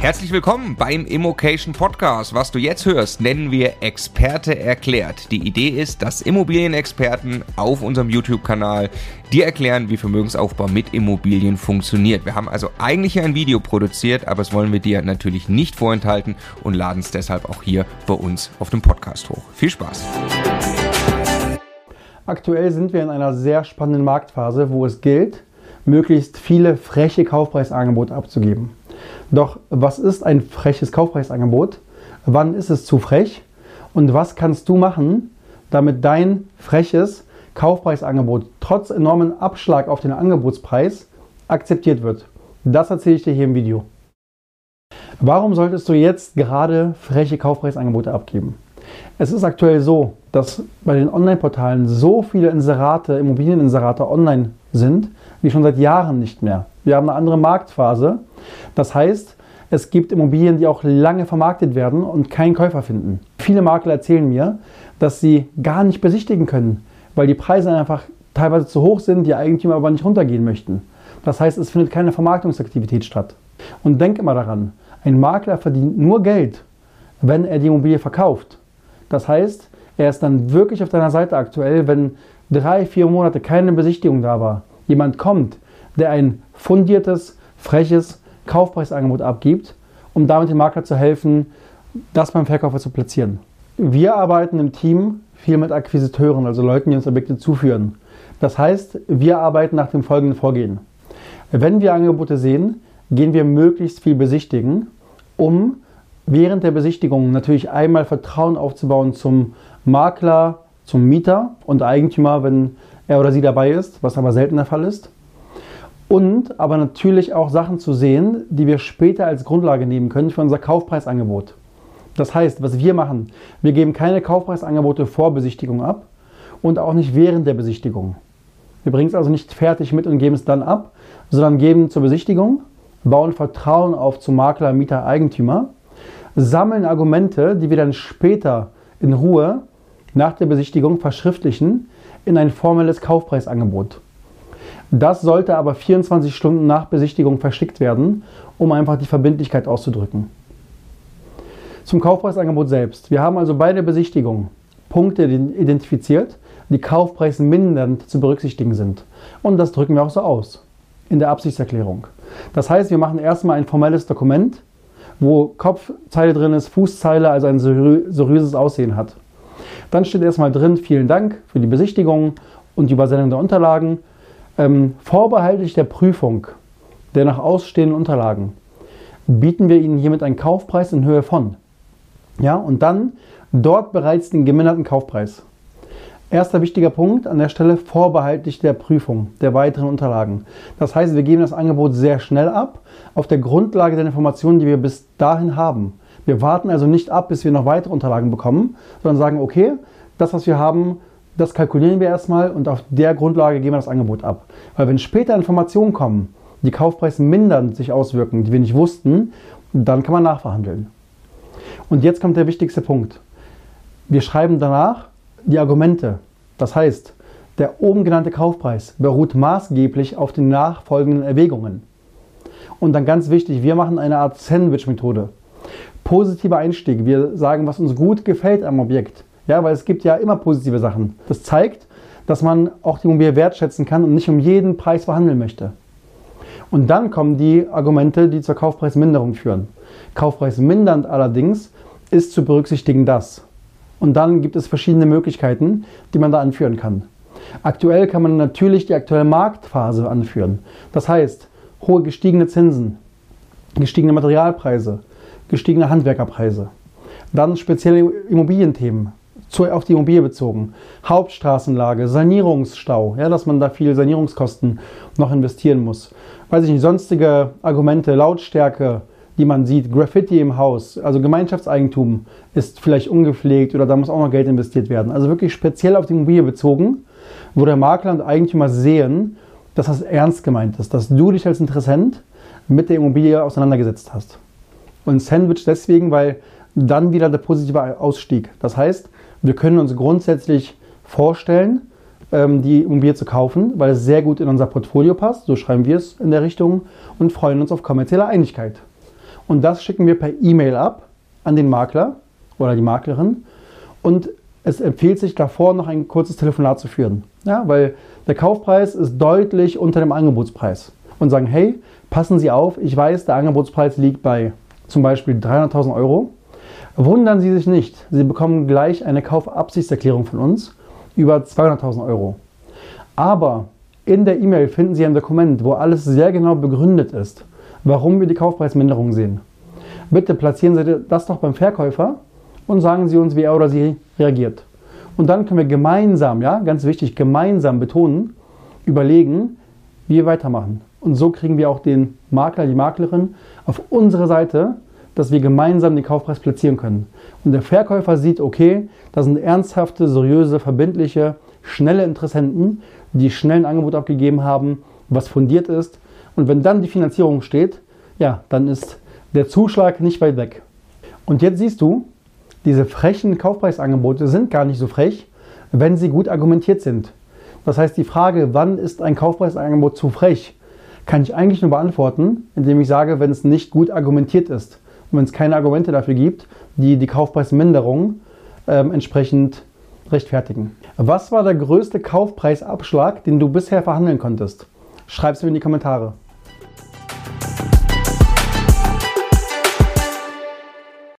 Herzlich willkommen beim Immocation Podcast. Was du jetzt hörst, nennen wir Experte erklärt. Die Idee ist, dass Immobilienexperten auf unserem YouTube-Kanal dir erklären, wie Vermögensaufbau mit Immobilien funktioniert. Wir haben also eigentlich ein Video produziert, aber das wollen wir dir natürlich nicht vorenthalten und laden es deshalb auch hier bei uns auf dem Podcast hoch. Viel Spaß! Aktuell sind wir in einer sehr spannenden Marktphase, wo es gilt, möglichst viele freche Kaufpreisangebote abzugeben. Doch was ist ein freches Kaufpreisangebot? Wann ist es zu frech? Und was kannst du machen, damit dein freches Kaufpreisangebot trotz enormen Abschlag auf den Angebotspreis akzeptiert wird? Das erzähle ich dir hier im Video. Warum solltest du jetzt gerade freche Kaufpreisangebote abgeben? Es ist aktuell so, dass bei den Online-Portalen so viele Inserate, Immobilieninserate online sind, wie schon seit Jahren nicht mehr. Wir haben eine andere Marktphase. Das heißt, es gibt Immobilien, die auch lange vermarktet werden und keinen Käufer finden. Viele Makler erzählen mir, dass sie gar nicht besichtigen können, weil die Preise einfach teilweise zu hoch sind, die Eigentümer aber nicht runtergehen möchten. Das heißt, es findet keine Vermarktungsaktivität statt. Und denk immer daran, ein Makler verdient nur Geld, wenn er die Immobilie verkauft. Das heißt, er ist dann wirklich auf deiner Seite aktuell, wenn drei, vier Monate keine Besichtigung da war. Jemand kommt, der ein fundiertes, freches Kaufpreisangebot abgibt, um damit dem Makler zu helfen, das beim Verkäufer zu platzieren. Wir arbeiten im Team viel mit Akquisiteuren, also Leuten, die uns Objekte zuführen. Das heißt, wir arbeiten nach dem folgenden Vorgehen. Wenn wir Angebote sehen, gehen wir möglichst viel besichtigen, um während der Besichtigung natürlich einmal Vertrauen aufzubauen zum Makler, zum Mieter und Eigentümer, wenn er oder sie dabei ist, was aber selten der Fall ist und aber natürlich auch Sachen zu sehen, die wir später als Grundlage nehmen können für unser Kaufpreisangebot. Das heißt, was wir machen, wir geben keine Kaufpreisangebote vor Besichtigung ab und auch nicht während der Besichtigung. Wir bringen es also nicht fertig mit und geben es dann ab, sondern geben zur Besichtigung, bauen Vertrauen auf zu Makler, Mieter, Eigentümer, sammeln Argumente, die wir dann später in Ruhe nach der Besichtigung verschriftlichen in ein formelles Kaufpreisangebot. Das sollte aber 24 Stunden nach Besichtigung verschickt werden, um einfach die Verbindlichkeit auszudrücken. Zum Kaufpreisangebot selbst. Wir haben also bei der Besichtigung Punkte identifiziert, die kaufpreismindernd zu berücksichtigen sind. Und das drücken wir auch so aus in der Absichtserklärung. Das heißt, wir machen erstmal ein formelles Dokument, wo Kopfzeile drin ist, Fußzeile, also ein seriöses Aussehen hat. Dann steht erstmal drin, vielen Dank für die Besichtigung und die Übersendung der Unterlagen ähm, vorbehaltlich der Prüfung der nach ausstehenden Unterlagen bieten wir Ihnen hiermit einen Kaufpreis in Höhe von. Ja, und dann dort bereits den geminderten Kaufpreis. Erster wichtiger Punkt an der Stelle vorbehaltlich der Prüfung der weiteren Unterlagen. Das heißt, wir geben das Angebot sehr schnell ab auf der Grundlage der Informationen, die wir bis dahin haben. Wir warten also nicht ab, bis wir noch weitere Unterlagen bekommen, sondern sagen, okay, das, was wir haben, das kalkulieren wir erstmal und auf der Grundlage geben wir das Angebot ab. Weil wenn später Informationen kommen, die Kaufpreise mindern sich auswirken, die wir nicht wussten, dann kann man nachverhandeln. Und jetzt kommt der wichtigste Punkt. Wir schreiben danach die Argumente. Das heißt, der oben genannte Kaufpreis beruht maßgeblich auf den nachfolgenden Erwägungen. Und dann ganz wichtig, wir machen eine Art Sandwich-Methode. Positiver Einstieg. Wir sagen, was uns gut gefällt am Objekt. Ja, weil es gibt ja immer positive Sachen. Das zeigt, dass man auch die Immobilie wertschätzen kann und nicht um jeden Preis verhandeln möchte. Und dann kommen die Argumente, die zur Kaufpreisminderung führen. Kaufpreismindernd allerdings ist zu berücksichtigen das. Und dann gibt es verschiedene Möglichkeiten, die man da anführen kann. Aktuell kann man natürlich die aktuelle Marktphase anführen. Das heißt, hohe gestiegene Zinsen, gestiegene Materialpreise, gestiegene Handwerkerpreise. Dann spezielle Immobilienthemen, auf die Immobilie bezogen. Hauptstraßenlage, Sanierungsstau, ja, dass man da viel Sanierungskosten noch investieren muss. Weiß ich nicht, sonstige Argumente, Lautstärke, die man sieht, Graffiti im Haus, also Gemeinschaftseigentum ist vielleicht ungepflegt oder da muss auch noch Geld investiert werden. Also wirklich speziell auf die Immobilie bezogen, wo der Makler und Eigentümer sehen, dass das ernst gemeint ist, dass du dich als Interessent mit der Immobilie auseinandergesetzt hast. Und Sandwich deswegen, weil dann wieder der positive Ausstieg. Das heißt, wir können uns grundsätzlich vorstellen, ähm, die Immobilie zu kaufen, weil es sehr gut in unser Portfolio passt, so schreiben wir es in der Richtung, und freuen uns auf kommerzielle Einigkeit. Und das schicken wir per E-Mail ab an den Makler oder die Maklerin. Und es empfiehlt sich davor noch ein kurzes Telefonat zu führen. Ja, weil der Kaufpreis ist deutlich unter dem Angebotspreis. Und sagen, hey, passen Sie auf, ich weiß, der Angebotspreis liegt bei zum Beispiel 300.000 Euro. Wundern Sie sich nicht, Sie bekommen gleich eine Kaufabsichtserklärung von uns über 200.000 Euro. Aber in der E-Mail finden Sie ein Dokument, wo alles sehr genau begründet ist, warum wir die Kaufpreisminderung sehen. Bitte platzieren Sie das doch beim Verkäufer und sagen Sie uns, wie er oder sie reagiert. Und dann können wir gemeinsam, ja, ganz wichtig, gemeinsam betonen, überlegen, wie wir weitermachen. Und so kriegen wir auch den Makler, die Maklerin auf unsere Seite, dass wir gemeinsam den Kaufpreis platzieren können. Und der Verkäufer sieht, okay, das sind ernsthafte, seriöse, verbindliche, schnelle Interessenten, die schnell ein Angebot abgegeben haben, was fundiert ist. Und wenn dann die Finanzierung steht, ja, dann ist der Zuschlag nicht weit weg. Und jetzt siehst du, diese frechen Kaufpreisangebote sind gar nicht so frech, wenn sie gut argumentiert sind. Das heißt, die Frage, wann ist ein Kaufpreisangebot zu frech, kann ich eigentlich nur beantworten, indem ich sage, wenn es nicht gut argumentiert ist wenn es keine Argumente dafür gibt, die die Kaufpreisminderung ähm, entsprechend rechtfertigen. Was war der größte Kaufpreisabschlag, den du bisher verhandeln konntest? Schreib es mir in die Kommentare.